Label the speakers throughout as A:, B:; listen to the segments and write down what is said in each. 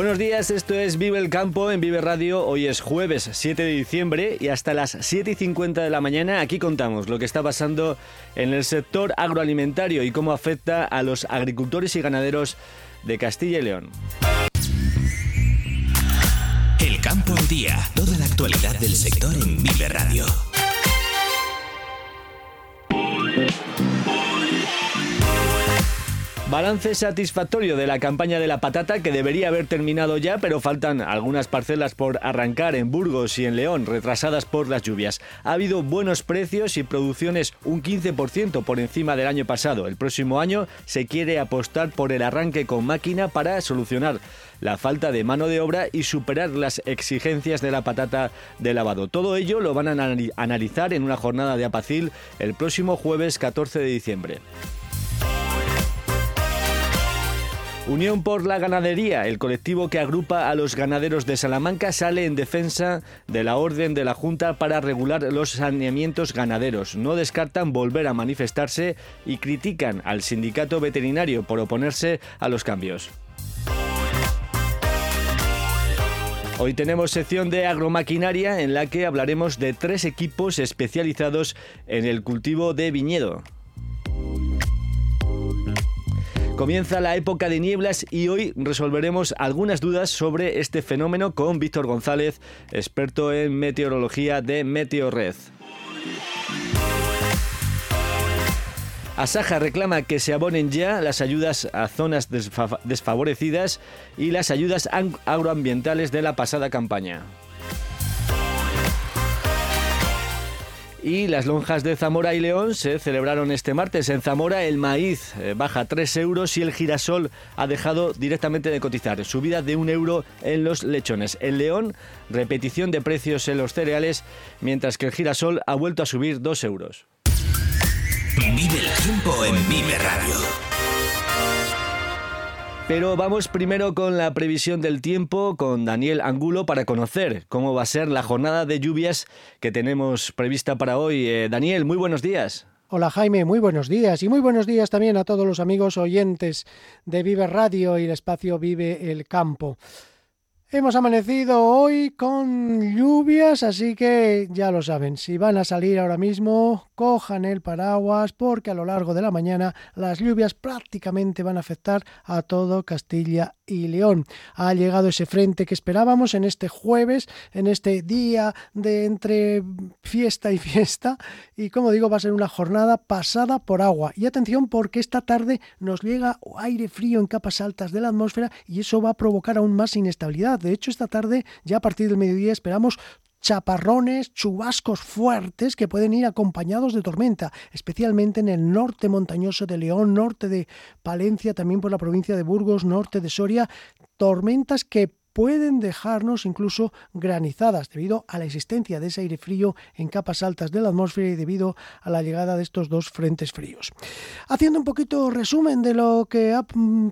A: Buenos días, esto es Vive el Campo en Vive Radio. Hoy es jueves 7 de diciembre y hasta las 7 y 50 de la mañana aquí contamos lo que está pasando en el sector agroalimentario y cómo afecta a los agricultores y ganaderos de Castilla y León.
B: El campo al día, toda la actualidad del sector en Vive Radio.
A: Balance satisfactorio de la campaña de la patata que debería haber terminado ya, pero faltan algunas parcelas por arrancar en Burgos y en León, retrasadas por las lluvias. Ha habido buenos precios y producciones un 15% por encima del año pasado. El próximo año se quiere apostar por el arranque con máquina para solucionar la falta de mano de obra y superar las exigencias de la patata de lavado. Todo ello lo van a analizar en una jornada de Apacil el próximo jueves 14 de diciembre. Unión por la Ganadería, el colectivo que agrupa a los ganaderos de Salamanca, sale en defensa de la orden de la Junta para regular los saneamientos ganaderos. No descartan volver a manifestarse y critican al sindicato veterinario por oponerse a los cambios. Hoy tenemos sección de agromaquinaria en la que hablaremos de tres equipos especializados en el cultivo de viñedo. Comienza la época de nieblas y hoy resolveremos algunas dudas sobre este fenómeno con Víctor González, experto en meteorología de Meteorred. Asaja reclama que se abonen ya las ayudas a zonas desfavorecidas y las ayudas agroambientales de la pasada campaña. Y las lonjas de Zamora y León se celebraron este martes. En Zamora el maíz eh, baja 3 euros y el girasol ha dejado directamente de cotizar. Subida de un euro en los lechones. En León, repetición de precios en los cereales, mientras que el girasol ha vuelto a subir 2 euros.
B: Vive el tiempo en Vive Radio.
A: Pero vamos primero con la previsión del tiempo con Daniel Angulo para conocer cómo va a ser la jornada de lluvias que tenemos prevista para hoy. Eh, Daniel, muy buenos días.
C: Hola Jaime, muy buenos días y muy buenos días también a todos los amigos oyentes de Vive Radio y el espacio Vive el Campo. Hemos amanecido hoy con lluvias, así que ya lo saben, si van a salir ahora mismo, cojan el paraguas porque a lo largo de la mañana las lluvias prácticamente van a afectar a todo Castilla y León. Ha llegado ese frente que esperábamos en este jueves, en este día de entre fiesta y fiesta, y como digo, va a ser una jornada pasada por agua. Y atención porque esta tarde nos llega aire frío en capas altas de la atmósfera y eso va a provocar aún más inestabilidad de hecho, esta tarde, ya a partir del mediodía, esperamos chaparrones, chubascos fuertes que pueden ir acompañados de tormenta, especialmente en el norte montañoso de León, norte de Palencia, también por la provincia de Burgos, norte de Soria, tormentas que pueden dejarnos incluso granizadas debido a la existencia de ese aire frío en capas altas de la atmósfera y debido a la llegada de estos dos frentes fríos. Haciendo un poquito resumen de lo que ha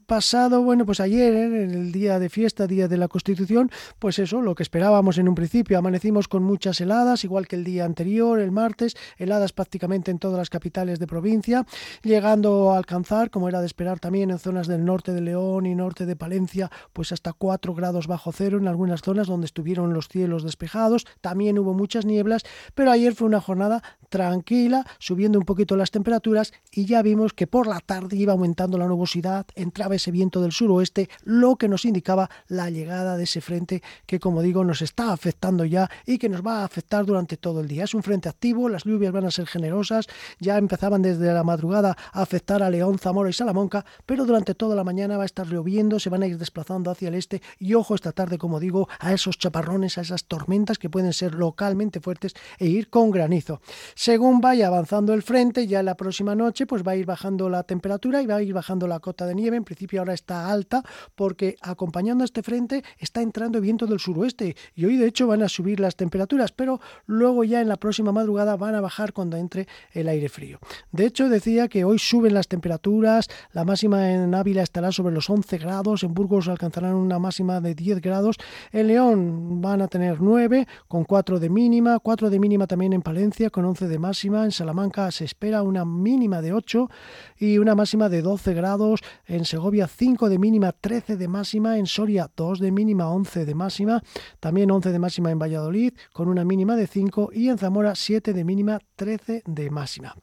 C: pasado, bueno, pues ayer, en el día de fiesta, día de la Constitución, pues eso, lo que esperábamos en un principio, amanecimos con muchas heladas, igual que el día anterior, el martes, heladas prácticamente en todas las capitales de provincia, llegando a alcanzar, como era de esperar también en zonas del norte de León y norte de Palencia, pues hasta 4 grados bajo cero en algunas zonas donde estuvieron los cielos despejados, también hubo muchas nieblas, pero ayer fue una jornada tranquila, subiendo un poquito las temperaturas y ya vimos que por la tarde iba aumentando la nubosidad, entraba ese viento del suroeste, lo que nos indicaba la llegada de ese frente que como digo nos está afectando ya y que nos va a afectar durante todo el día. Es un frente activo, las lluvias van a ser generosas, ya empezaban desde la madrugada a afectar a León, Zamora y Salamanca, pero durante toda la mañana va a estar lloviendo, se van a ir desplazando hacia el este y ojo esta tarde, como digo, a esos chaparrones, a esas tormentas que pueden ser localmente fuertes e ir con granizo. Según vaya avanzando el frente, ya la próxima noche pues va a ir bajando la temperatura y va a ir bajando la cota de nieve. En principio ahora está alta porque acompañando a este frente está entrando viento del suroeste y hoy de hecho van a subir las temperaturas, pero luego ya en la próxima madrugada van a bajar cuando entre el aire frío. De hecho decía que hoy suben las temperaturas, la máxima en Ávila estará sobre los 11 grados, en Burgos alcanzarán una máxima de 10 grados, en León van a tener 9 con 4 de mínima, 4 de mínima también en Palencia con 11 de máxima, en Salamanca se espera una mínima de 8 y una máxima de 12 grados, en Segovia 5 de mínima, 13 de máxima, en Soria 2 de mínima, 11 de máxima, también 11 de máxima en Valladolid con una mínima de 5 y en Zamora 7 de mínima, 13 de máxima.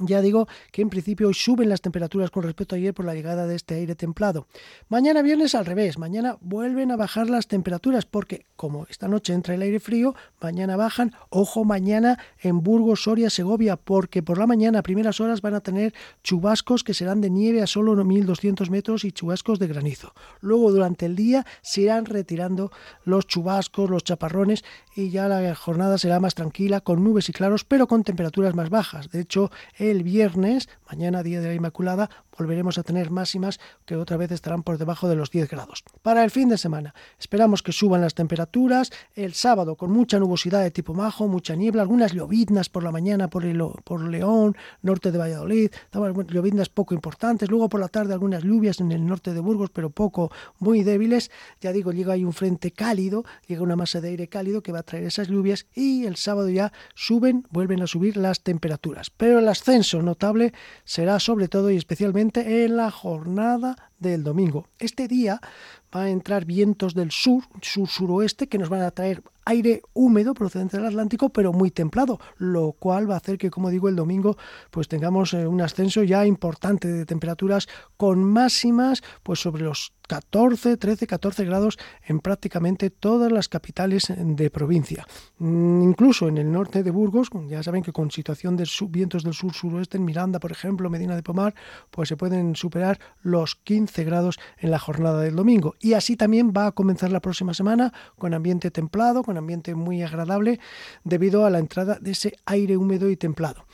C: Ya digo que en principio hoy suben las temperaturas con respecto a ayer por la llegada de este aire templado. Mañana viernes al revés, mañana vuelven a bajar las temperaturas porque como esta noche entra el aire frío, mañana bajan. Ojo mañana en Burgos, Soria, Segovia, porque por la mañana a primeras horas van a tener chubascos que serán de nieve a solo 1200 metros y chubascos de granizo. Luego durante el día se irán retirando los chubascos, los chaparrones y ya la jornada será más tranquila con nubes y claros, pero con temperaturas más bajas. De hecho, el viernes, mañana día de la Inmaculada, volveremos a tener máximas que otra vez estarán por debajo de los 10 grados. Para el fin de semana, esperamos que suban las temperaturas. El sábado, con mucha nubosidad de tipo majo, mucha niebla, algunas lloviznas por la mañana por, el, por León, norte de Valladolid, lloviznas poco importantes. Luego por la tarde, algunas lluvias en el norte de Burgos, pero poco, muy débiles. Ya digo, llega ahí un frente cálido, llega una masa de aire cálido que va a traer esas lluvias y el sábado ya suben, vuelven a subir las temperaturas. Pero el ascenso notable será sobre todo y especialmente en la jornada del domingo. Este día va a entrar vientos del sur, sur-suroeste, que nos van a traer aire húmedo procedente del Atlántico, pero muy templado, lo cual va a hacer que, como digo, el domingo pues tengamos eh, un ascenso ya importante de temperaturas con máximas pues sobre los 14, 13, 14 grados en prácticamente todas las capitales de provincia. Mm, incluso en el norte de Burgos, ya saben que con situación de vientos del sur-suroeste, en Miranda, por ejemplo, Medina de Pomar, pues se pueden superar los 15 grados en la jornada del domingo. Y así también va a comenzar la próxima semana con ambiente templado, con ambiente muy agradable, debido a la entrada de ese aire húmedo y templado.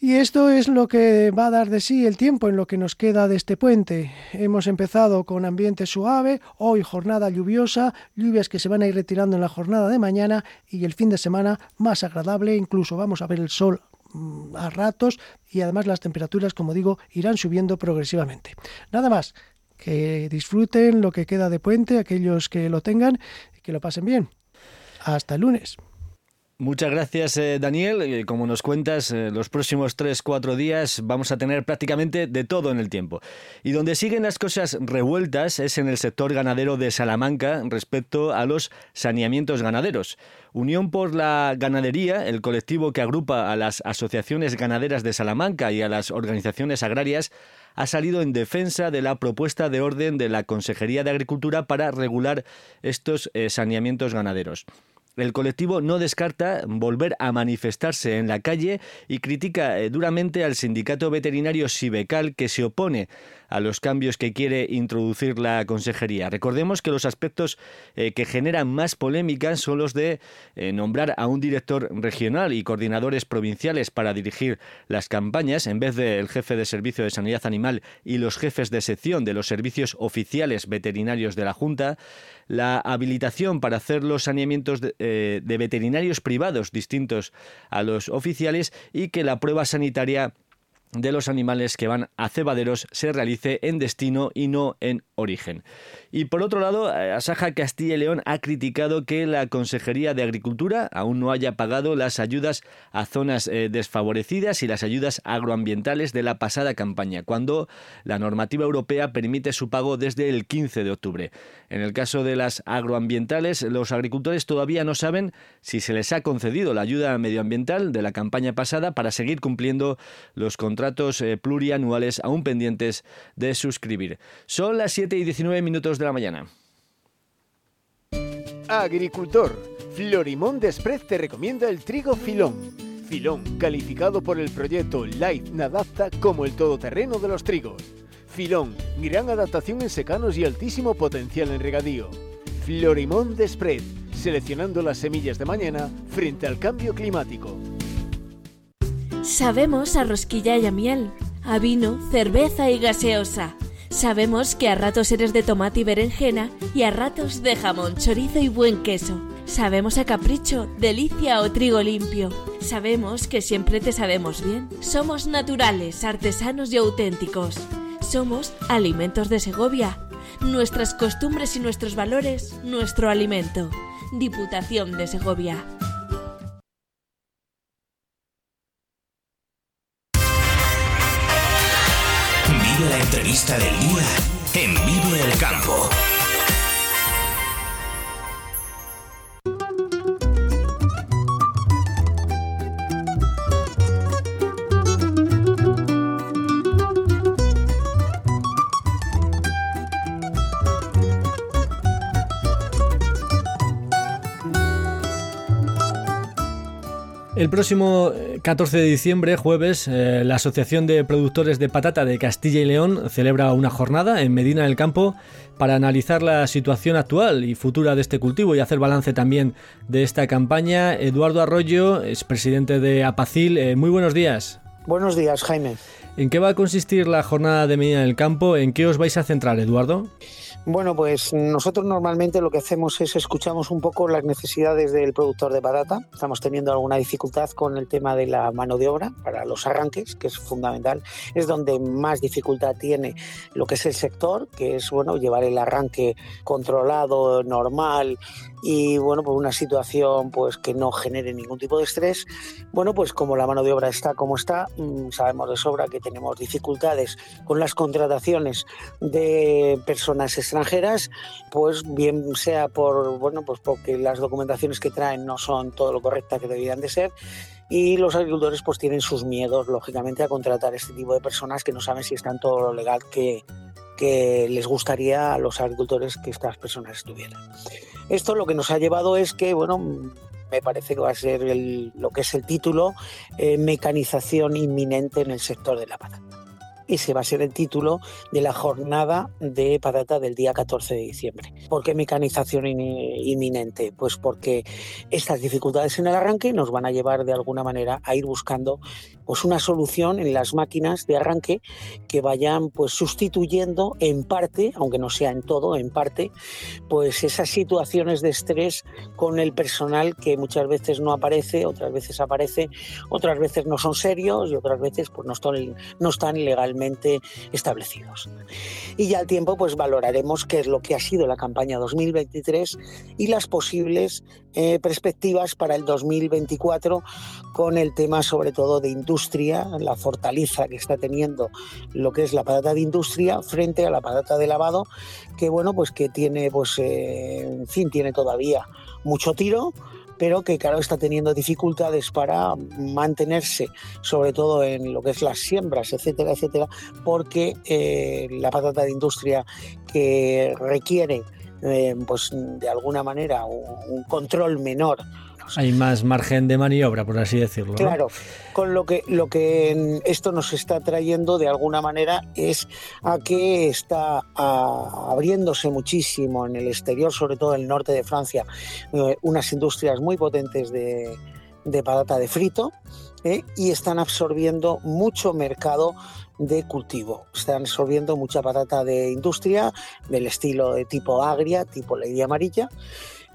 C: Y esto es lo que va a dar de sí el tiempo en lo que nos queda de este puente. Hemos empezado con ambiente suave, hoy jornada lluviosa, lluvias que se van a ir retirando en la jornada de mañana y el fin de semana más agradable, incluso vamos a ver el sol mm, a ratos y además las temperaturas, como digo, irán subiendo progresivamente. Nada más, que disfruten lo que queda de puente, aquellos que lo tengan, y que lo pasen bien. Hasta el lunes.
A: Muchas gracias, eh, Daniel. Eh, como nos cuentas, eh, los próximos 3-4 días vamos a tener prácticamente de todo en el tiempo. Y donde siguen las cosas revueltas es en el sector ganadero de Salamanca respecto a los saneamientos ganaderos. Unión por la Ganadería, el colectivo que agrupa a las asociaciones ganaderas de Salamanca y a las organizaciones agrarias, ha salido en defensa de la propuesta de orden de la Consejería de Agricultura para regular estos saneamientos ganaderos. El colectivo no descarta volver a manifestarse en la calle y critica eh, duramente al sindicato veterinario Sibecal que se opone a los cambios que quiere introducir la consejería. Recordemos que los aspectos eh, que generan más polémica son los de eh, nombrar a un director regional y coordinadores provinciales para dirigir las campañas en vez del jefe de servicio de sanidad animal y los jefes de sección de los servicios oficiales veterinarios de la Junta, la habilitación para hacer los saneamientos de, eh, de veterinarios privados distintos a los oficiales y que la prueba sanitaria de los animales que van a cebaderos se realice en destino y no en origen. Y por otro lado, eh, Asaja Castilla y León ha criticado que la Consejería de Agricultura aún no haya pagado las ayudas a zonas eh, desfavorecidas y las ayudas agroambientales de la pasada campaña, cuando la normativa europea permite su pago desde el 15 de octubre. En el caso de las agroambientales, los agricultores todavía no saben si se les ha concedido la ayuda medioambiental de la campaña pasada para seguir cumpliendo los contratos eh, plurianuales aún pendientes de suscribir. Son las 7 y 19 minutos de la mañana.
D: Agricultor, Florimón Desprez te recomienda el trigo Filón. Filón, calificado por el proyecto Life Nadapta como el todoterreno de los trigos. Filón, gran adaptación en secanos y altísimo potencial en regadío. Florimón Desprez, seleccionando las semillas de mañana frente al cambio climático.
E: Sabemos a rosquilla y a miel, a vino, cerveza y gaseosa. Sabemos que a ratos eres de tomate y berenjena y a ratos de jamón, chorizo y buen queso. Sabemos a capricho, delicia o trigo limpio. Sabemos que siempre te sabemos bien. Somos naturales, artesanos y auténticos. Somos Alimentos de Segovia. Nuestras costumbres y nuestros valores, nuestro alimento. Diputación de Segovia.
B: Entrevista del día en Vive el Campo.
A: El próximo 14 de diciembre, jueves, eh, la Asociación de Productores de Patata de Castilla y León celebra una jornada en Medina del Campo para analizar la situación actual y futura de este cultivo y hacer balance también de esta campaña. Eduardo Arroyo es presidente de Apacil. Eh, muy buenos días.
F: Buenos días, Jaime.
A: ¿En qué va a consistir la jornada de Medina del Campo? ¿En qué os vais a centrar, Eduardo?
F: Bueno, pues nosotros normalmente lo que hacemos es escuchamos un poco las necesidades del productor de patata. Estamos teniendo alguna dificultad con el tema de la mano de obra para los arranques, que es fundamental. Es donde más dificultad tiene lo que es el sector, que es bueno llevar el arranque controlado, normal y bueno, pues una situación pues que no genere ningún tipo de estrés. Bueno, pues como la mano de obra está como está, mm, sabemos de sobra que tenemos dificultades con las contrataciones de personas extranjeras, pues bien sea por bueno, pues porque las documentaciones que traen no son todo lo correctas que deberían de ser y los agricultores pues tienen sus miedos lógicamente a contratar este tipo de personas que no saben si están todo lo legal que, que les gustaría a los agricultores que estas personas estuvieran. Esto lo que nos ha llevado es que, bueno, me parece que va a ser lo que es el título, eh, mecanización inminente en el sector de la patata. Ese va a ser el título de la jornada de patata del día 14 de diciembre. ¿Por qué mecanización inminente? Pues porque estas dificultades en el arranque nos van a llevar de alguna manera a ir buscando pues una solución en las máquinas de arranque que vayan pues sustituyendo en parte, aunque no sea en todo, en parte, pues esas situaciones de estrés con el personal que muchas veces no aparece, otras veces aparece, otras veces no son serios y otras veces pues no están, no están legalmente establecidos. Y ya al tiempo pues valoraremos qué es lo que ha sido la campaña 2023 y las posibles eh, perspectivas para el 2024 con el tema sobre todo de industria, la fortaleza que está teniendo lo que es la patata de industria frente a la patata de lavado, que bueno, pues que tiene, pues, eh, en fin, tiene todavía mucho tiro, pero que claro está teniendo dificultades para mantenerse, sobre todo en lo que es las siembras, etcétera, etcétera, porque eh, la patata de industria que requiere eh, pues de alguna manera un, control menor.
A: Hay más margen de maniobra, por así decirlo.
F: Claro, con lo que, lo que esto nos está trayendo de alguna manera es a que está abriéndose muchísimo en el exterior, sobre todo en el norte de Francia, eh, unas industrias muy potentes de, de patata de frito ¿eh? y están absorbiendo mucho mercado de cultivo. Están absorbiendo mucha patata de industria, del estilo de tipo agria, tipo lady amarilla.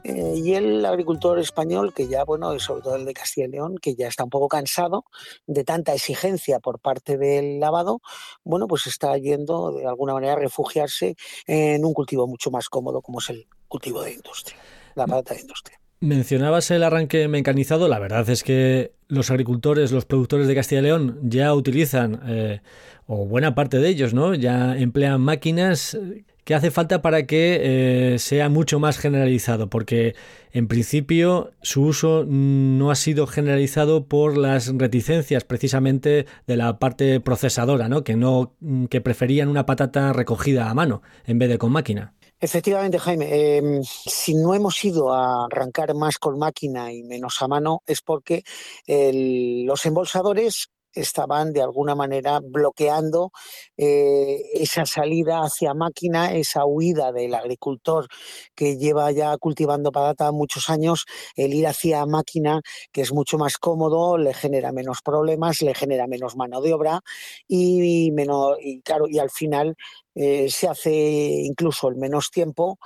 F: Eh, y el agricultor español, que ya, bueno, sobre todo el de Castilla y León, que ya está un poco cansado de tanta exigencia por parte del lavado, bueno, pues está yendo de alguna manera a refugiarse en un cultivo mucho más cómodo como es el cultivo de industria, la patata de industria.
A: Mencionabas el arranque mecanizado. La verdad es que los agricultores, los productores de Castilla y León ya utilizan, eh, o buena parte de ellos, ¿no? Ya emplean máquinas que hace falta para que eh, sea mucho más generalizado, porque en principio su uso no ha sido generalizado por las reticencias precisamente de la parte procesadora, ¿no? Que no que preferían una patata recogida a mano en vez de con máquina.
F: Efectivamente, Jaime, em, si no hemos ido a arrancar más con máquina y menos a mano es porque los embolsadores estaban de alguna manera bloqueando eh, esa salida hacia máquina, esa huida del agricultor que lleva ya cultivando patata muchos años, el ir hacia máquina, que es mucho más cómodo, le genera menos problemas, le genera menos mano de obra y, menos, y claro, y al final eh, se hace incluso en menos tiempo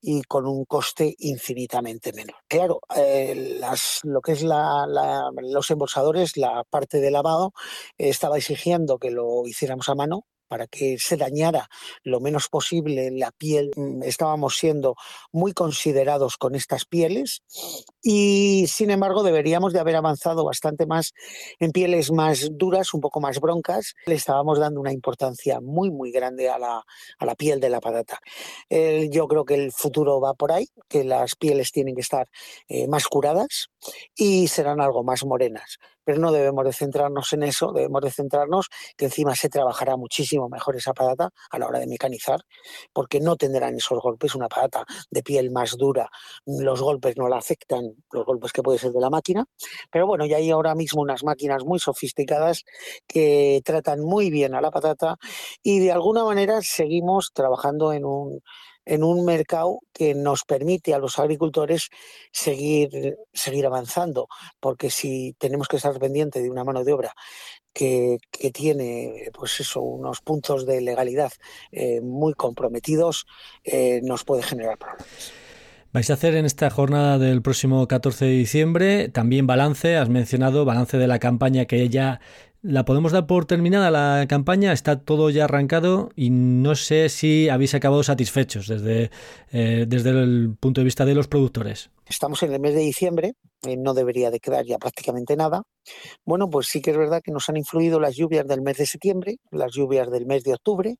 F: y con un coste infinitamente menor. Claro, eh, las, lo que es la, los embolsadores, la parte de lavado, estaba exigiendo que lo hiciéramos a mano, para que se dañara lo menos posible la piel. Mm, estábamos siendo muy considerados con estas pieles y sin embargo deberíamos de haber avanzado bastante más en pieles más duras, un poco más broncas. Le estábamos dando una importancia muy muy grande a la, a la piel de la patata. Yo creo que el futuro va por ahí, que las pieles tienen que estar eh, más curadas y serán algo más morenas pero no debemos de centrarnos en eso, debemos de centrarnos que encima se trabajará muchísimo mejor esa patata a la hora de mecanizar, porque no tendrán esos golpes, una patata de piel más dura, los golpes no la afectan, los golpes que puede ser de la máquina, pero bueno, ya hay ahora mismo unas máquinas muy sofisticadas que tratan muy bien a la patata y de alguna manera seguimos trabajando en un en un mercado que nos permite a los agricultores seguir, seguir avanzando, porque si tenemos que estar pendientes de una mano de obra que, tiene pues eso, unos puntos de legalidad eh, muy comprometidos, eh, nos puede generar problemas.
A: Vais a hacer en esta jornada del próximo 14 de diciembre también balance, has mencionado balance de la campaña que ya la podemos dar por terminada la campaña, está todo ya arrancado y no sé si habéis acabado satisfechos desde, eh, desde el punto de vista de los productores.
F: Estamos en el mes de diciembre, eh, no debería de quedar ya prácticamente nada. Bueno, pues sí que es verdad que nos han influido las lluvias del mes de septiembre, las lluvias del mes de octubre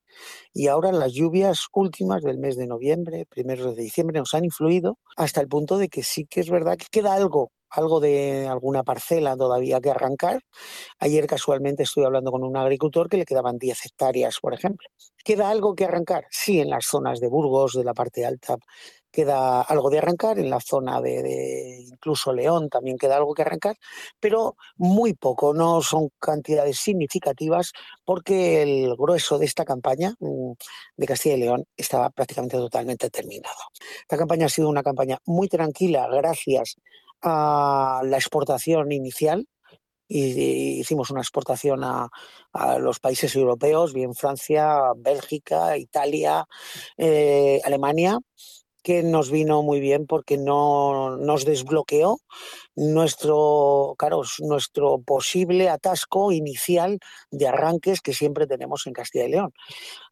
F: y ahora las lluvias últimas del mes de noviembre, primeros de diciembre, nos han influido hasta el punto de que sí que es verdad que queda algo algo de alguna parcela todavía que arrancar. Ayer casualmente estuve hablando con un agricultor que le quedaban 10 hectáreas, por ejemplo. ¿Queda algo que arrancar? Sí, en las zonas de Burgos, de la parte alta, queda algo de arrancar, en la zona de, incluso León también queda algo que arrancar, pero muy poco, no son cantidades significativas porque el grueso de esta campaña mm, de Castilla y León estaba prácticamente totalmente terminado. Esta campaña ha sido una campaña muy tranquila gracias la exportación inicial. Y hicimos una exportación a, los países europeos, bien Francia, Bélgica, Italia, eh, Alemania, que nos vino muy bien porque no nos desbloqueó nuestro, claro, nuestro posible atasco inicial de arranques que siempre tenemos en Castilla y León,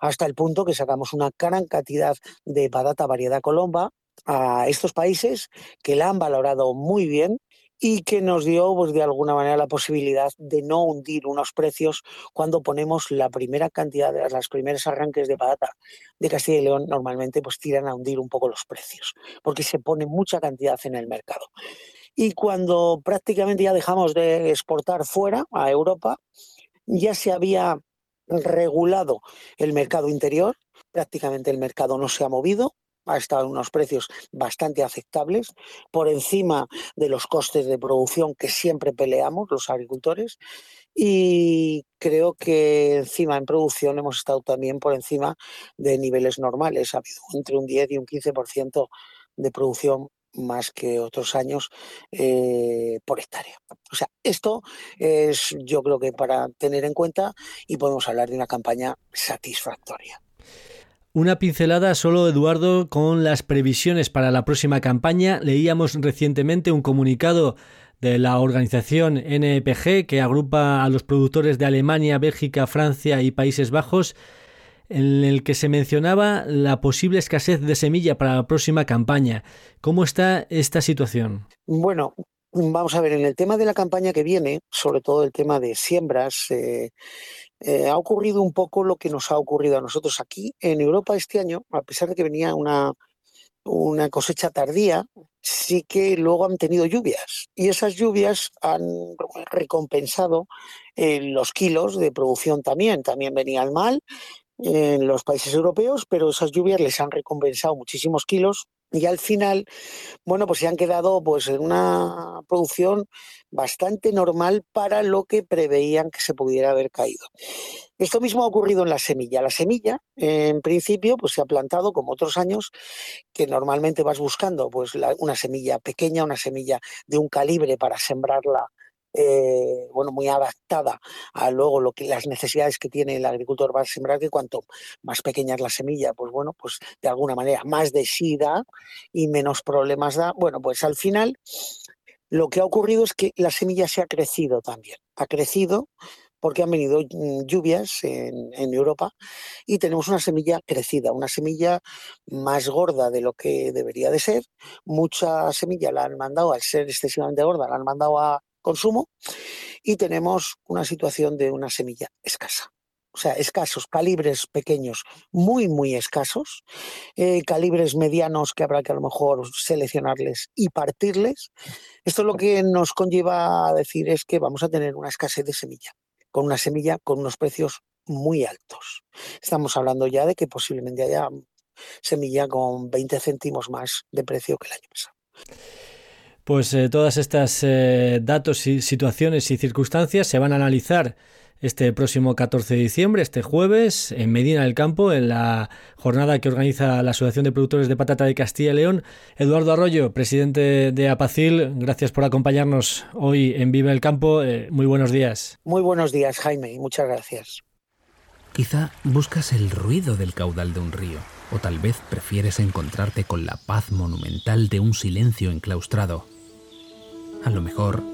F: hasta el punto que sacamos una gran cantidad de patata variedad colomba a estos países que la han valorado muy bien y que nos dio, pues de alguna manera, la posibilidad de no hundir unos precios cuando ponemos la primera cantidad de las primeros arranques de patata de Castilla y León, normalmente pues tiran a hundir un poco los precios, porque se pone mucha cantidad en el mercado. Y cuando prácticamente ya dejamos de exportar fuera a Europa, ya se había regulado el mercado interior, prácticamente el mercado no se ha movido, ha estado en unos precios bastante aceptables, por encima de los costes de producción que siempre peleamos los agricultores. Y creo que encima en producción hemos estado también por encima de niveles normales. Ha habido entre un 10 y un 15% de producción más que otros años eh, por hectárea. O sea, esto es yo creo que para tener en cuenta y podemos hablar de una campaña satisfactoria.
A: Una pincelada solo, Eduardo, con las previsiones para la próxima campaña. Leíamos recientemente un comunicado de la organización NPG que agrupa a los productores de Alemania, Bélgica, Francia y Países Bajos, en el que se mencionaba la posible escasez de semilla para la próxima campaña. ¿Cómo está esta situación?
F: Bueno, Vamos a ver, en el tema de la campaña que viene, sobre todo el tema de siembras, eh, eh, ha ocurrido un poco lo que nos ha ocurrido a nosotros aquí en Europa este año, a pesar de que venía una, una cosecha tardía, sí que luego han tenido lluvias y esas lluvias han recompensado eh, los kilos de producción también. También venían mal, en los países europeos, pero esas lluvias les han recompensado muchísimos kilos y al final, bueno, pues se han quedado pues en una producción bastante normal para lo que preveían que se pudiera haber caído. Esto mismo ha ocurrido en la semilla. La semilla, en principio, pues se ha plantado como otros años, que normalmente vas buscando pues una semilla pequeña, una semilla de un calibre para sembrarla eh, bueno, muy adaptada a luego lo que las necesidades que tiene el agricultor va a sembrar, que cuanto más pequeña es la semilla, pues bueno, pues de alguna manera más de sí y menos problemas da. Bueno, pues al final lo que ha ocurrido es que la semilla se ha crecido también, ha crecido porque han venido mm, lluvias en, en, Europa y tenemos una semilla crecida, una semilla más gorda de lo que debería de ser. Mucha semilla la han mandado, al ser excesivamente gorda, la han mandado a, consumo y tenemos una situación de una semilla escasa. O sea, escasos, calibres pequeños, muy, muy escasos, eh, calibres medianos que habrá que a lo mejor seleccionarles y partirles. Esto lo que nos conlleva a decir es que vamos a tener una escasez de semilla, con una semilla con unos precios muy altos. Estamos hablando ya de que posiblemente haya semilla con 20 céntimos más de precio que el año pasado.
A: Pues eh, todas estas eh, datos y situaciones y circunstancias se van a analizar este próximo 14 de diciembre, este jueves, en Medina del Campo, en la jornada que organiza la Asociación de Productores de Patata de Castilla y León. Eduardo Arroyo, presidente de Apacil, gracias por acompañarnos hoy en Vive el Campo. Eh, muy buenos días.
F: Muy buenos días, Jaime, y muchas gracias.
G: Quizá buscas el ruido del caudal de un río o tal vez prefieres encontrarte con la paz monumental de un silencio enclaustrado. A lo mejor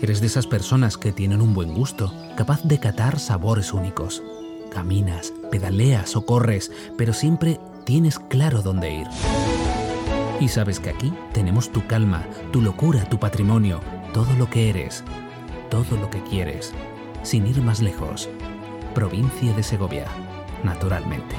G: eres de esas personas que tienen un buen gusto, capaz de catar sabores únicos. Caminas, pedaleas o corres, pero siempre tienes claro dónde ir. Y sabes que aquí tenemos tu calma, tu locura, tu patrimonio, todo lo que eres, todo lo que quieres, sin ir más lejos. Provincia de Segovia, naturalmente.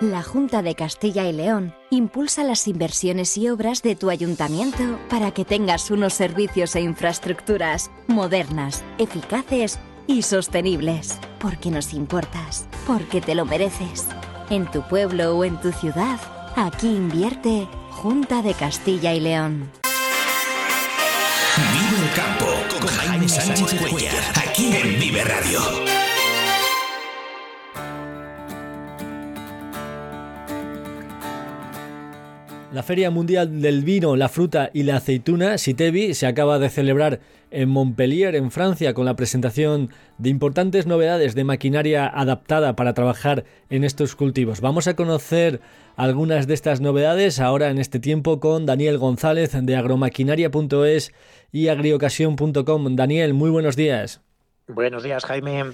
H: La Junta de Castilla y León impulsa las inversiones y obras de tu ayuntamiento para que tengas unos servicios e infraestructuras modernas, eficaces y sostenibles. Porque nos importas, porque te lo mereces. En tu pueblo o en tu ciudad, aquí invierte Junta de Castilla y León.
B: Vive el campo con Jaime Sánchez Cuellar, aquí en Vive Radio.
A: La Feria Mundial del Vino, la Fruta y la Aceituna, Sitevi, se acaba de celebrar en Montpellier, en Francia, con la presentación de importantes novedades de maquinaria adaptada para trabajar en estos cultivos. Vamos a conocer algunas de estas novedades ahora en este tiempo con Daniel González de agromaquinaria.es y agriocasión.com. Daniel, muy buenos días.
I: Buenos días, Jaime.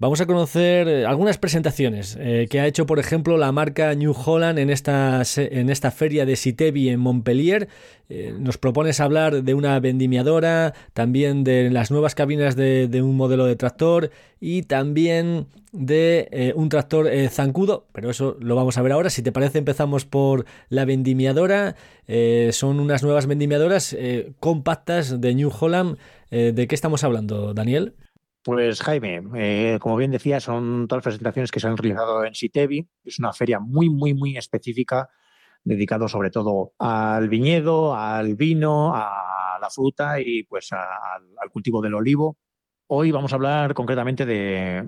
A: Vamos a conocer eh, algunas presentaciones eh, que ha hecho, por ejemplo, la marca New Holland en esta, en esta feria de Sitevi en Montpellier. Eh, nos propones hablar de una vendimiadora, también de las nuevas cabinas de, un modelo de tractor y también de un tractor zancudo, pero eso lo vamos a ver ahora. Si te parece, empezamos por la vendimiadora. son unas nuevas vendimiadoras compactas de New Holland. ¿De qué estamos hablando, Daniel?
I: Pues Jaime, eh, como bien decía, son todas las presentaciones que se han realizado en Sitevi. Es una feria muy, muy, muy específica, dedicado sobre todo al viñedo, al vino, a la fruta y pues al cultivo del olivo. Hoy vamos a hablar concretamente de,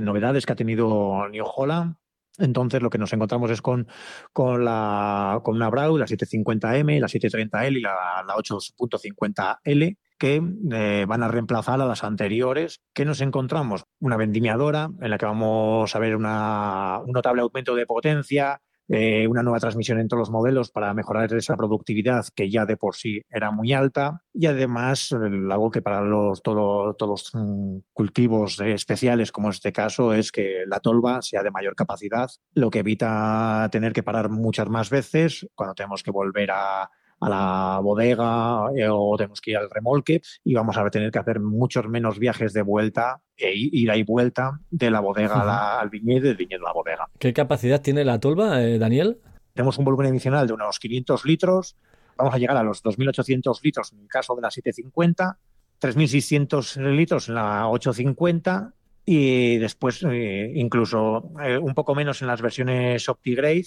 I: novedades que ha tenido New Holland. Entonces lo que nos encontramos es con, con, la, con una Brau, la 750M, la 730L y la, la 8.50L que eh, van a reemplazar a las anteriores. ¿Qué nos encontramos? Una vendimiadora en la que vamos a ver un notable aumento de potencia, eh, una nueva transmisión en todos los modelos para mejorar esa productividad que ya de por sí era muy alta y además algo que para los, todos los mm, cultivos especiales como este caso es que la tolva sea de mayor capacidad, lo que evita tener que parar muchas más veces cuando tenemos que volver a, a la bodega eh, o tenemos que ir al remolque y vamos a tener que hacer muchos menos viajes de vuelta e ida y vuelta de la bodega al viñedo y del viñedo a la bodega.
A: ¿Qué capacidad tiene la tolva, eh, Daniel?
I: Tenemos un volumen adicional de unos 500 litros, vamos a llegar a los 2.800 litros en el caso de la 750, 3.600 litros en la 850 y después eh, incluso eh, un poco menos en las versiones OptiGrade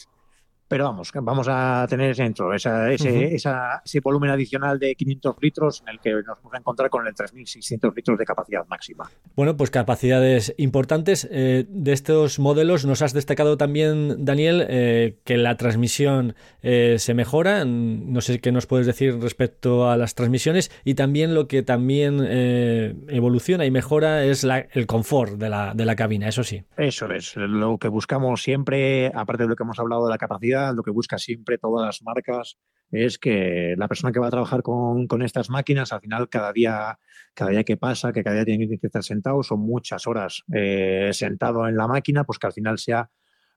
I: pero vamos, vamos a tener dentro ese, ese, volumen adicional de 500 litros en el que nos vamos a encontrar con el 3.600 litros de capacidad máxima.
A: Bueno, pues capacidades importantes. Eh, de estos modelos nos has destacado también, Daniel, eh, que la transmisión eh, se mejora. No sé qué nos puedes decir respecto a las transmisiones y también lo que también evoluciona y mejora es el confort de la, de la cabina, eso sí.
I: Eso es, lo que buscamos siempre, aparte de lo que hemos hablado de la capacidad, lo que busca siempre todas las marcas es que la persona que va a trabajar con, estas máquinas, al final, cada día, cada día que pasa, que cada día tiene que estar sentado, son muchas horas eh, sentado en la máquina, pues que al final sea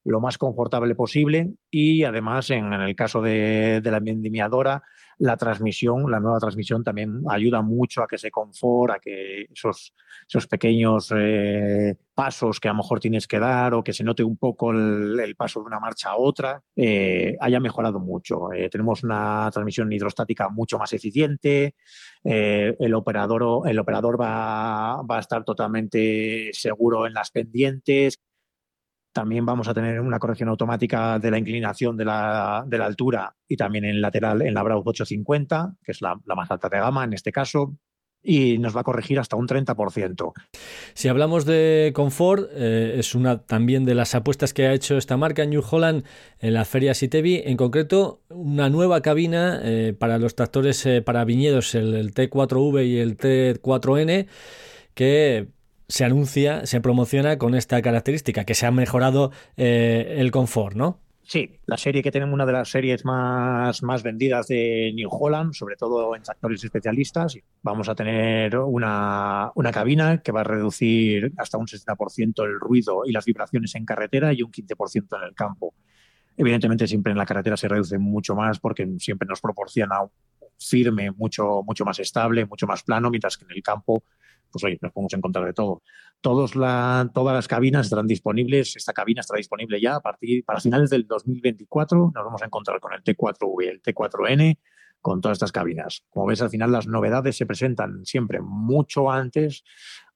I: lo más confortable posible. Y además en, el caso de, la vendimiadora la transmisión, la nueva transmisión también ayuda mucho a que se confort, a que esos, esos pequeños eh, pasos que a lo mejor tienes que dar o que se note un poco el, paso de una marcha a otra, eh, haya mejorado mucho. Eh, tenemos una transmisión hidrostática mucho más eficiente, el operador, el operador va, va a estar totalmente seguro en las pendientes, también vamos a tener una corrección automática de la inclinación de la, altura y también en lateral en la Browse 850, que es la, más alta de gama en este caso y nos va a corregir hasta un 30%.
A: Si hablamos de confort, eh, es una también de las apuestas que ha hecho esta marca New Holland en la feria Sitevi, en concreto una nueva cabina eh, para los tractores eh, para viñedos, el, T4V y el T4N, que se anuncia, se promociona con esta característica, que se ha mejorado eh, el confort, ¿no?
I: Sí, la serie que tenemos, una de las series más, más vendidas de New Holland, sobre todo en tractores especialistas. Vamos a tener una, una cabina que va a reducir hasta un 60% el ruido y las vibraciones en carretera y un 15% en el campo. Evidentemente, siempre en la carretera se reduce mucho más porque siempre nos proporciona un firme mucho, mucho más estable, mucho más plano, mientras que en el campo pues oye, nos podemos encontrar de todo. Todos la, todas las cabinas estarán disponibles, esta cabina estará disponible ya a partir, para finales del 2024, nos vamos a encontrar con el T4V y el T4N, con todas estas cabinas. Como ves, al final las novedades se presentan siempre mucho antes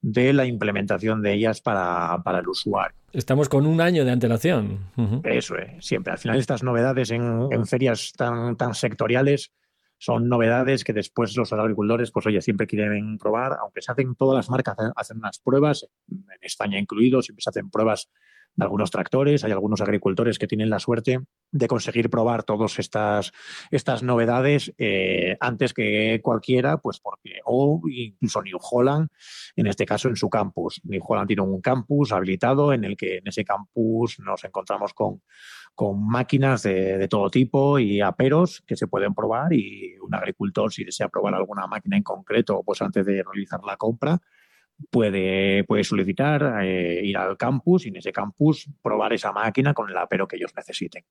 I: de la implementación de ellas para, para el usuario.
A: Estamos con un año de antelación.
I: Eso es, siempre. Al final estas novedades en, en ferias tan, tan sectoriales son novedades que después los agricultores, pues oye, siempre quieren probar, aunque se hacen todas las marcas, hacen unas pruebas, en España incluido, siempre se hacen pruebas de algunos tractores, hay algunos agricultores que tienen la suerte de conseguir probar todas estas, estas novedades eh, antes que cualquiera, pues porque, o incluso New Holland, en este caso en su campus. New Holland tiene un campus habilitado en el que en ese campus nos encontramos con con máquinas de, todo tipo y aperos que se pueden probar y un agricultor si desea probar alguna máquina en concreto, pues antes de realizar la compra, puede, puede solicitar eh, ir al campus y en ese campus probar esa máquina con el apero que ellos necesiten.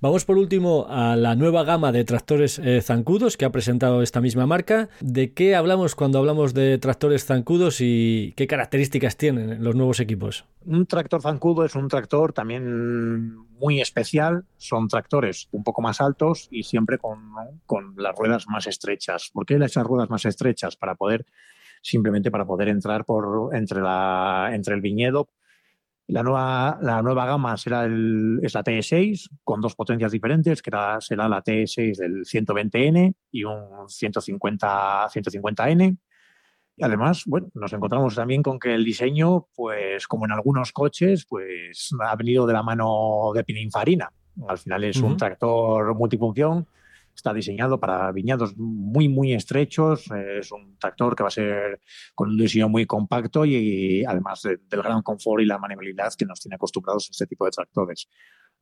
A: Vamos por último a la nueva gama de tractores eh, zancudos que ha presentado esta misma marca. ¿De qué hablamos cuando hablamos de tractores zancudos y qué características tienen los nuevos equipos?
I: Un tractor zancudo es un tractor también muy especial. Son tractores un poco más altos y siempre con, con las ruedas más estrechas. ¿Por qué esas ruedas más estrechas? Para poder simplemente para poder entrar por entre la entre el viñedo la nueva, la nueva gama será el, es la T6 con dos potencias diferentes, que será la T6 del 120N y un 150, 150N. Y además, bueno, nos encontramos también con que el diseño, pues como en algunos coches, pues ha venido de la mano de Pininfarina. Al final es un tractor multifunción Está diseñado para viñados muy, muy estrechos. Es un tractor que va a ser con un diseño muy compacto y, además del gran confort y la maniobrabilidad que nos tiene acostumbrados a este tipo de tractores.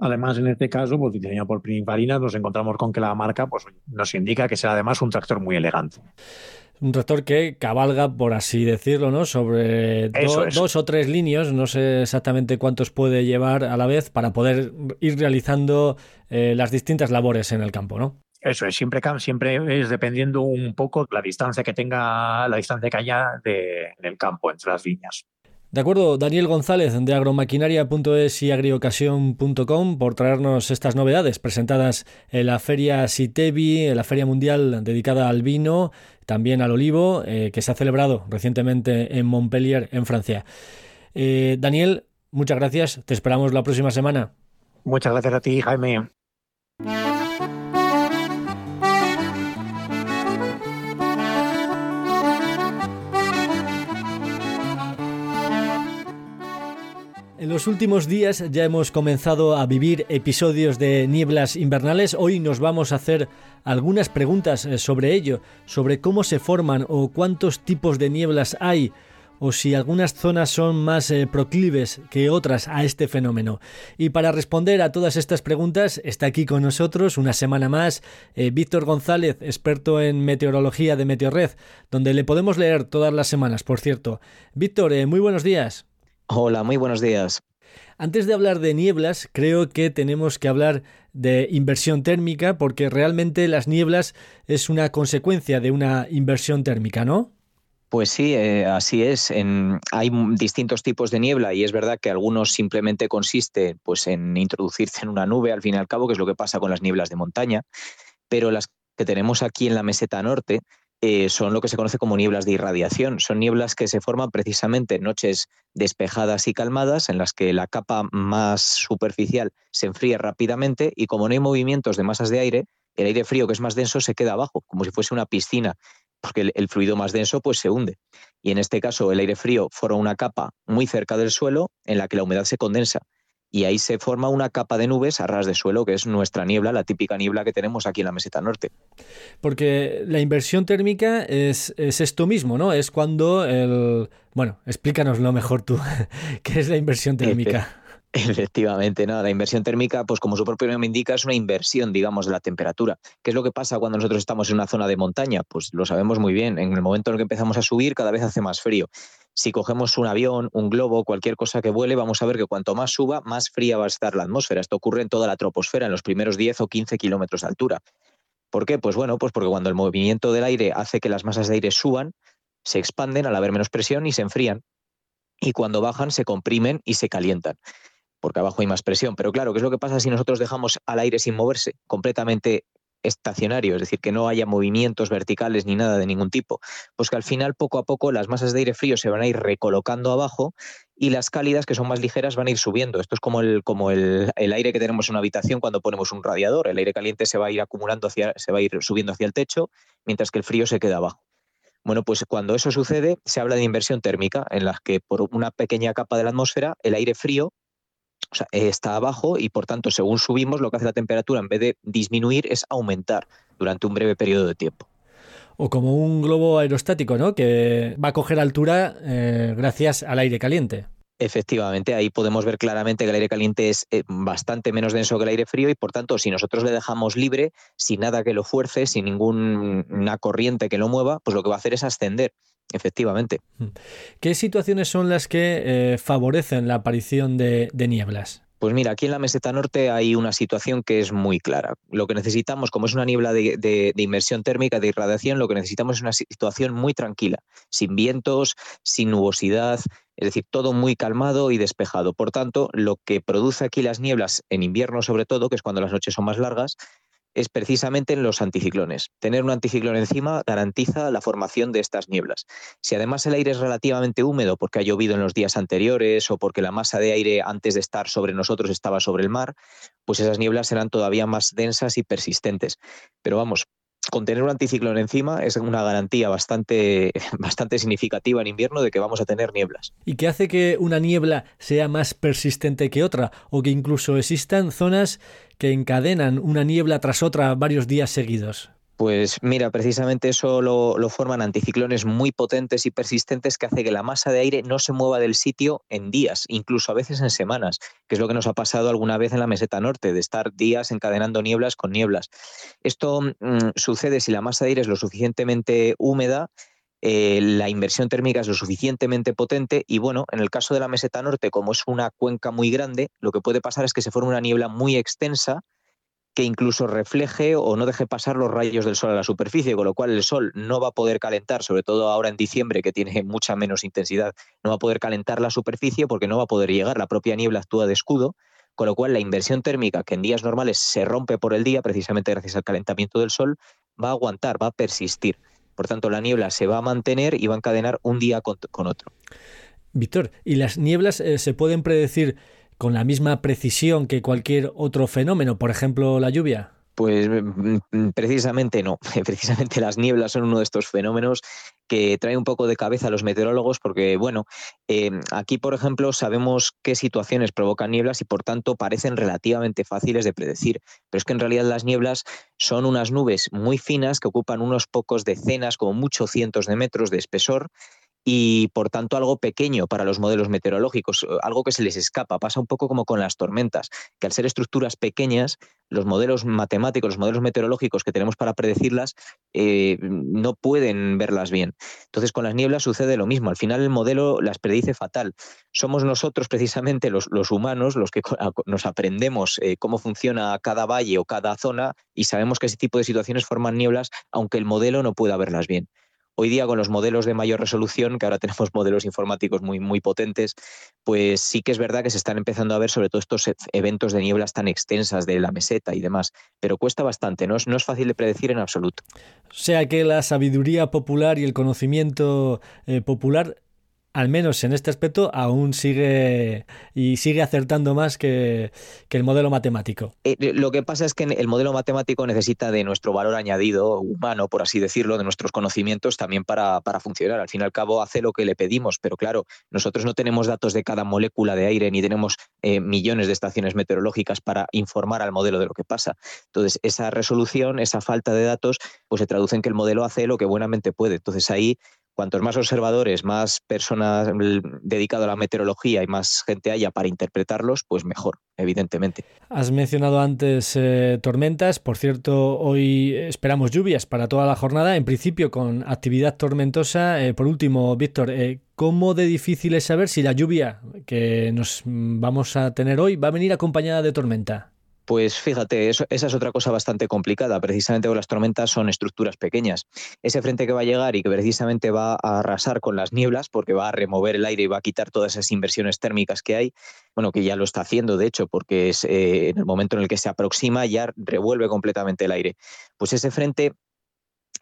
I: Además, en este caso, pues diseñado por Pininfarina, nos encontramos con que la marca pues, nos indica que será además un tractor muy elegante.
A: Un tractor que cabalga, por así decirlo, ¿no? Sobre dos o tres líneas, no sé exactamente cuántos puede llevar a la vez para poder ir realizando eh, las distintas labores en el campo, ¿no?
I: Eso es, siempre, siempre es dependiendo un poco la distancia que tenga, la distancia que haya de, en el campo, entre las viñas.
A: De acuerdo, Daniel González de agromaquinaria.es y agriocasión.com por traernos estas novedades presentadas en la feria Sitevi, en la feria mundial dedicada al vino, también al olivo, eh, que se ha celebrado recientemente en Montpellier, en Francia. Eh, Daniel, muchas gracias. Te esperamos la próxima semana.
I: Muchas gracias a ti, Jaime.
A: Los últimos días ya hemos comenzado a vivir episodios de nieblas invernales. Hoy nos vamos a hacer algunas preguntas eh, sobre ello, sobre cómo se forman o cuántos tipos de nieblas hay o si algunas zonas son más eh, proclives que otras a este fenómeno. Y para responder a todas estas preguntas está aquí con nosotros una semana más eh, Víctor González, experto en meteorología de Meteorred, donde le podemos leer todas las semanas, por cierto. Víctor, muy buenos días.
J: Hola, muy buenos días.
A: Antes de hablar de nieblas, creo que tenemos que hablar de inversión térmica porque realmente las nieblas es una consecuencia de una inversión térmica, ¿no?
J: Pues sí, eh, así es. hay distintos tipos de niebla y es verdad que algunos simplemente consiste pues, en introducirse en una nube, al fin y al cabo, que es lo que pasa con las nieblas de montaña, pero las que tenemos aquí en la meseta norte eh, son lo que se conoce como nieblas de irradiación. Son nieblas que se forman precisamente en noches despejadas y calmadas, en las que la capa más superficial se enfría rápidamente y como no hay movimientos de masas de aire, el aire frío que es más denso se queda abajo, como si fuese una piscina, porque el, el fluido más denso pues se hunde. Y en este caso el aire frío forma una capa muy cerca del suelo en la que la humedad se condensa y ahí se forma una capa de nubes a ras de suelo, que es nuestra niebla, la típica niebla que tenemos aquí en la meseta norte.
A: Porque la inversión térmica es, esto mismo, ¿no? Es cuando el... Bueno, explícanoslo mejor tú, ¿qué es la inversión térmica?
J: Efectivamente, ¿no? La inversión térmica, pues como su propio nombre indica, es una inversión, digamos, de la temperatura. ¿Qué es lo que pasa cuando nosotros estamos en una zona de montaña? Pues lo sabemos muy bien. En el momento en el que empezamos a subir, cada vez hace más frío si cogemos un avión, un globo, cualquier cosa que vuele, vamos a ver que cuanto más suba, más fría va a estar la atmósfera. Esto ocurre en toda la troposfera, en los primeros 10 o 15 kilómetros de altura. ¿Por qué? Pues bueno, pues porque cuando el movimiento del aire hace que las masas de aire suban, se expanden al haber menos presión y se enfrían. Y cuando bajan, se comprimen y se calientan porque abajo hay más presión. Pero claro, ¿qué es lo que pasa si nosotros dejamos al aire sin moverse, completamente estacionario, es decir, que no haya movimientos verticales ni nada de ningún tipo, pues que al final poco a poco las masas de aire frío se van a ir recolocando abajo y las cálidas, que son más ligeras, van a ir subiendo. Esto es como el, como el, aire que tenemos en una habitación cuando ponemos un radiador. El aire caliente se va a ir acumulando hacia, se va a ir subiendo hacia el techo, mientras que el frío se queda abajo. Bueno, pues cuando eso sucede, se habla de inversión térmica, en la que por una pequeña capa de la atmósfera, el aire frío o sea, está abajo y por tanto, según subimos, lo que hace la temperatura en vez de disminuir es aumentar durante un breve periodo de tiempo.
A: O como un globo aerostático, ¿no? Que va a coger altura eh, gracias al aire caliente.
J: Efectivamente, ahí podemos ver claramente que el aire caliente es eh, bastante menos denso que el aire frío y por tanto, si nosotros le dejamos libre, sin nada que lo fuerce, sin ninguna corriente que lo mueva, pues lo que va a hacer es ascender. Efectivamente.
A: ¿Qué situaciones son las que eh, favorecen la aparición de, nieblas?
J: Pues mira, aquí en la meseta norte hay una situación que es muy clara. Lo que necesitamos, como es una niebla de, de, inmersión térmica, de irradiación, lo que necesitamos es una situación muy tranquila, sin vientos, sin nubosidad, es decir, todo muy calmado y despejado. Por tanto, lo que produce aquí las nieblas, en invierno sobre todo, que es cuando las noches son más largas, es precisamente en los anticiclones. Tener un anticiclón encima garantiza la formación de estas nieblas. Si además el aire es relativamente húmedo porque ha llovido en los días anteriores o porque la masa de aire antes de estar sobre nosotros estaba sobre el mar, pues esas nieblas serán todavía más densas y persistentes. Pero vamos, con tener un anticiclón encima es una garantía bastante, bastante significativa en invierno de que vamos a tener nieblas.
A: ¿Y qué hace que una niebla sea más persistente que otra? ¿O que incluso existan zonas que encadenan una niebla tras otra varios días seguidos?
J: Pues mira, precisamente eso lo, forman anticiclones muy potentes y persistentes que hace que la masa de aire no se mueva del sitio en días, incluso a veces en semanas, que es lo que nos ha pasado alguna vez en la meseta norte, de estar días encadenando nieblas con nieblas. Esto mm, sucede si la masa de aire es lo suficientemente húmeda, eh, la inversión térmica es lo suficientemente potente y bueno, en el caso de la meseta norte, como es una cuenca muy grande, lo que puede pasar es que se forme una niebla muy extensa que incluso refleje o no deje pasar los rayos del sol a la superficie, con lo cual el sol no va a poder calentar, sobre todo ahora en diciembre que tiene mucha menos intensidad, no va a poder calentar la superficie porque no va a poder llegar, la propia niebla actúa de escudo, con lo cual la inversión térmica que en días normales se rompe por el día, precisamente gracias al calentamiento del sol, va a aguantar, va a persistir. Por tanto, la niebla se va a mantener y va a encadenar un día con, otro.
A: Víctor, ¿y las nieblas eh, se pueden predecir con la misma precisión que cualquier otro fenómeno, por ejemplo la lluvia?
J: Pues mm, mm, precisamente no. Precisamente las nieblas son uno de estos fenómenos que trae un poco de cabeza a los meteorólogos porque, bueno, em, aquí, por ejemplo, sabemos qué situaciones provocan nieblas y, por tanto, parecen relativamente fáciles de predecir. Pero es que en realidad las nieblas son unas nubes muy finas que ocupan unos pocos decenas, como muchos cientos de metros de espesor y por tanto algo pequeño para los modelos meteorológicos, eh, algo que se les escapa. Pasa un poco como con las tormentas, que al ser estructuras pequeñas, los modelos matemáticos, los modelos meteorológicos que tenemos para predecirlas, eh, no pueden verlas bien. Entonces con las nieblas sucede lo mismo. Al final el modelo las predice fatal. Somos nosotros precisamente los, humanos los que nos aprendemos eh, cómo funciona cada valle o cada zona y sabemos que ese tipo de situaciones forman nieblas, aunque el modelo no pueda verlas bien. Hoy día con los modelos de mayor resolución, que ahora tenemos modelos informáticos muy, muy potentes, pues sí que es verdad que se están empezando a ver sobre todo estos e, eventos de nieblas tan extensas de la meseta y demás, pero cuesta bastante, no es, no es fácil de predecir en absoluto.
A: O sea que la sabiduría popular y el conocimiento eh, popular al menos en este aspecto, aún sigue y sigue acertando más que, el modelo matemático.
J: Eh, lo que pasa es que el modelo matemático necesita de nuestro valor añadido humano, por así decirlo, de nuestros conocimientos también para, funcionar. Al fin y al cabo hace lo que le pedimos, pero claro, nosotros no tenemos datos de cada molécula de aire ni tenemos eh, millones de estaciones meteorológicas para informar al modelo de lo que pasa. Entonces, esa resolución, esa falta de datos, pues se traduce en que el modelo hace lo que buenamente puede. Entonces ahí cuantos más observadores, más personas dedicadas a la meteorología y más gente haya para interpretarlos, pues mejor, evidentemente.
A: Has mencionado antes eh, tormentas, por cierto, hoy esperamos lluvias para toda la jornada, en principio con actividad tormentosa. Eh, por último, Víctor, eh, ¿cómo de difícil es saber si la lluvia que nos vamos a tener hoy va a venir acompañada de tormenta?
J: Pues fíjate, esa es otra cosa bastante complicada. Precisamente porque las tormentas son estructuras pequeñas. Ese frente que va a llegar y que precisamente va a arrasar con las nieblas, porque va a remover el aire y va a quitar todas esas inversiones térmicas que hay, bueno, que ya lo está haciendo, de hecho, porque es, eh, en el momento en el que se aproxima ya revuelve completamente el aire. Pues ese frente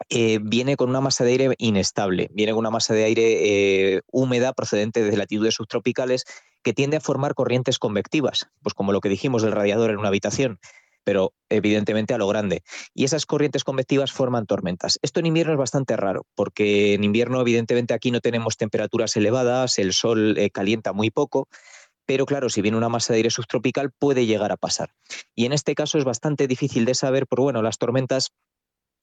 J: eh, viene con una masa de aire inestable, viene con una masa de aire eh, húmeda procedente de latitudes subtropicales que tiende a formar corrientes convectivas, pues como lo que dijimos del radiador en una habitación, pero evidentemente a lo grande. Y esas corrientes convectivas forman tormentas. Esto en invierno es bastante raro, porque en invierno evidentemente aquí no tenemos temperaturas elevadas, el sol eh, calienta muy poco, pero claro, si viene una masa de aire subtropical puede llegar a pasar. Y en este caso es bastante difícil de saber, porque bueno, las tormentas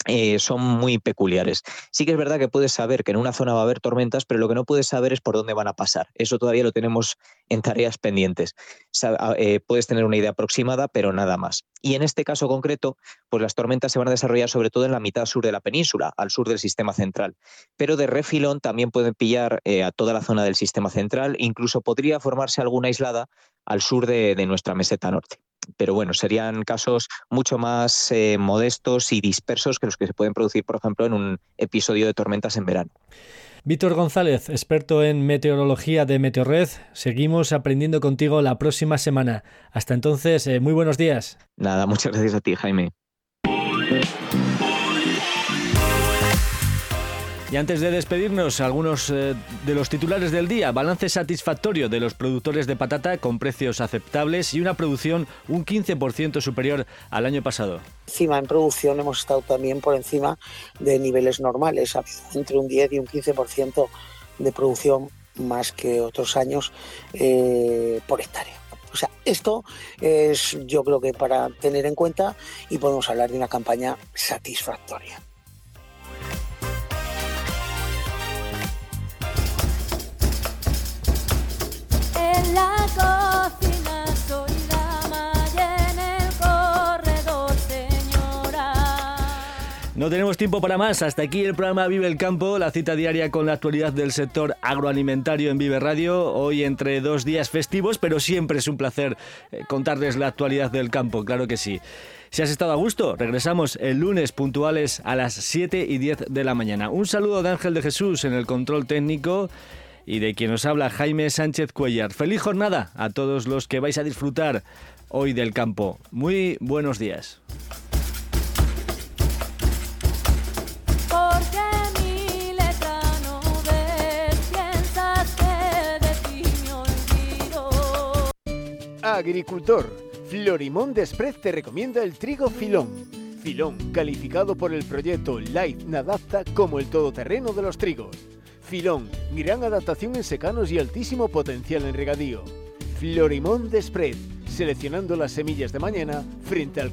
J: eh, son muy peculiares. Sí que es verdad que puedes saber que en una zona va a haber tormentas, pero lo que no puedes saber es por dónde van a pasar. Eso todavía lo tenemos en tareas pendientes. Ah, eh, puedes tener una idea aproximada, pero nada más. Y en este caso concreto, pues las tormentas se van a desarrollar sobre todo en la mitad sur de la península, al sur del sistema central. Pero de refilón también pueden pillar eh, a toda la zona del sistema central, incluso podría formarse alguna aislada al sur de nuestra meseta norte pero bueno, serían casos mucho más eh, modestos y dispersos que los que se pueden producir, por ejemplo, en un episodio de tormentas en verano.
A: Víctor González, experto en meteorología de Meteorred, seguimos aprendiendo contigo la próxima semana. Hasta entonces, eh, muy buenos días.
J: Nada, muchas gracias a ti, Jaime.
A: Y antes de despedirnos, algunos eh, de los titulares del día. Balance satisfactorio de los productores de patata con precios aceptables y una producción un 15% superior al año pasado.
F: Encima en producción hemos estado también por encima de niveles normales, entre un 10 y un 15% de producción más que otros años eh, por hectárea. O sea, esto es yo creo que para tener en cuenta y podemos hablar de una campaña satisfactoria.
A: No tenemos tiempo para más. Hasta aquí el programa Vive el Campo, la cita diaria con la actualidad del sector agroalimentario en Vive Radio. Hoy entre dos días festivos, pero siempre es un placer eh, contarles la actualidad del campo, claro que sí. Si has estado a gusto, regresamos el lunes puntuales a las 7 y 10 de la mañana. Un saludo de Ángel de Jesús en el control técnico y de quien nos habla Jaime Sánchez Cuellar. Feliz jornada a todos los que vais a disfrutar hoy del campo. Muy buenos días.
D: Agricultor, Florimón Desprez te recomienda el trigo Filón. Filón, calificado por el proyecto Light Nadapta como el todoterreno de los trigos Filón, gran adaptación en secanos y altísimo potencial en regadío. Florimón Desprez, seleccionando las semillas de mañana frente al...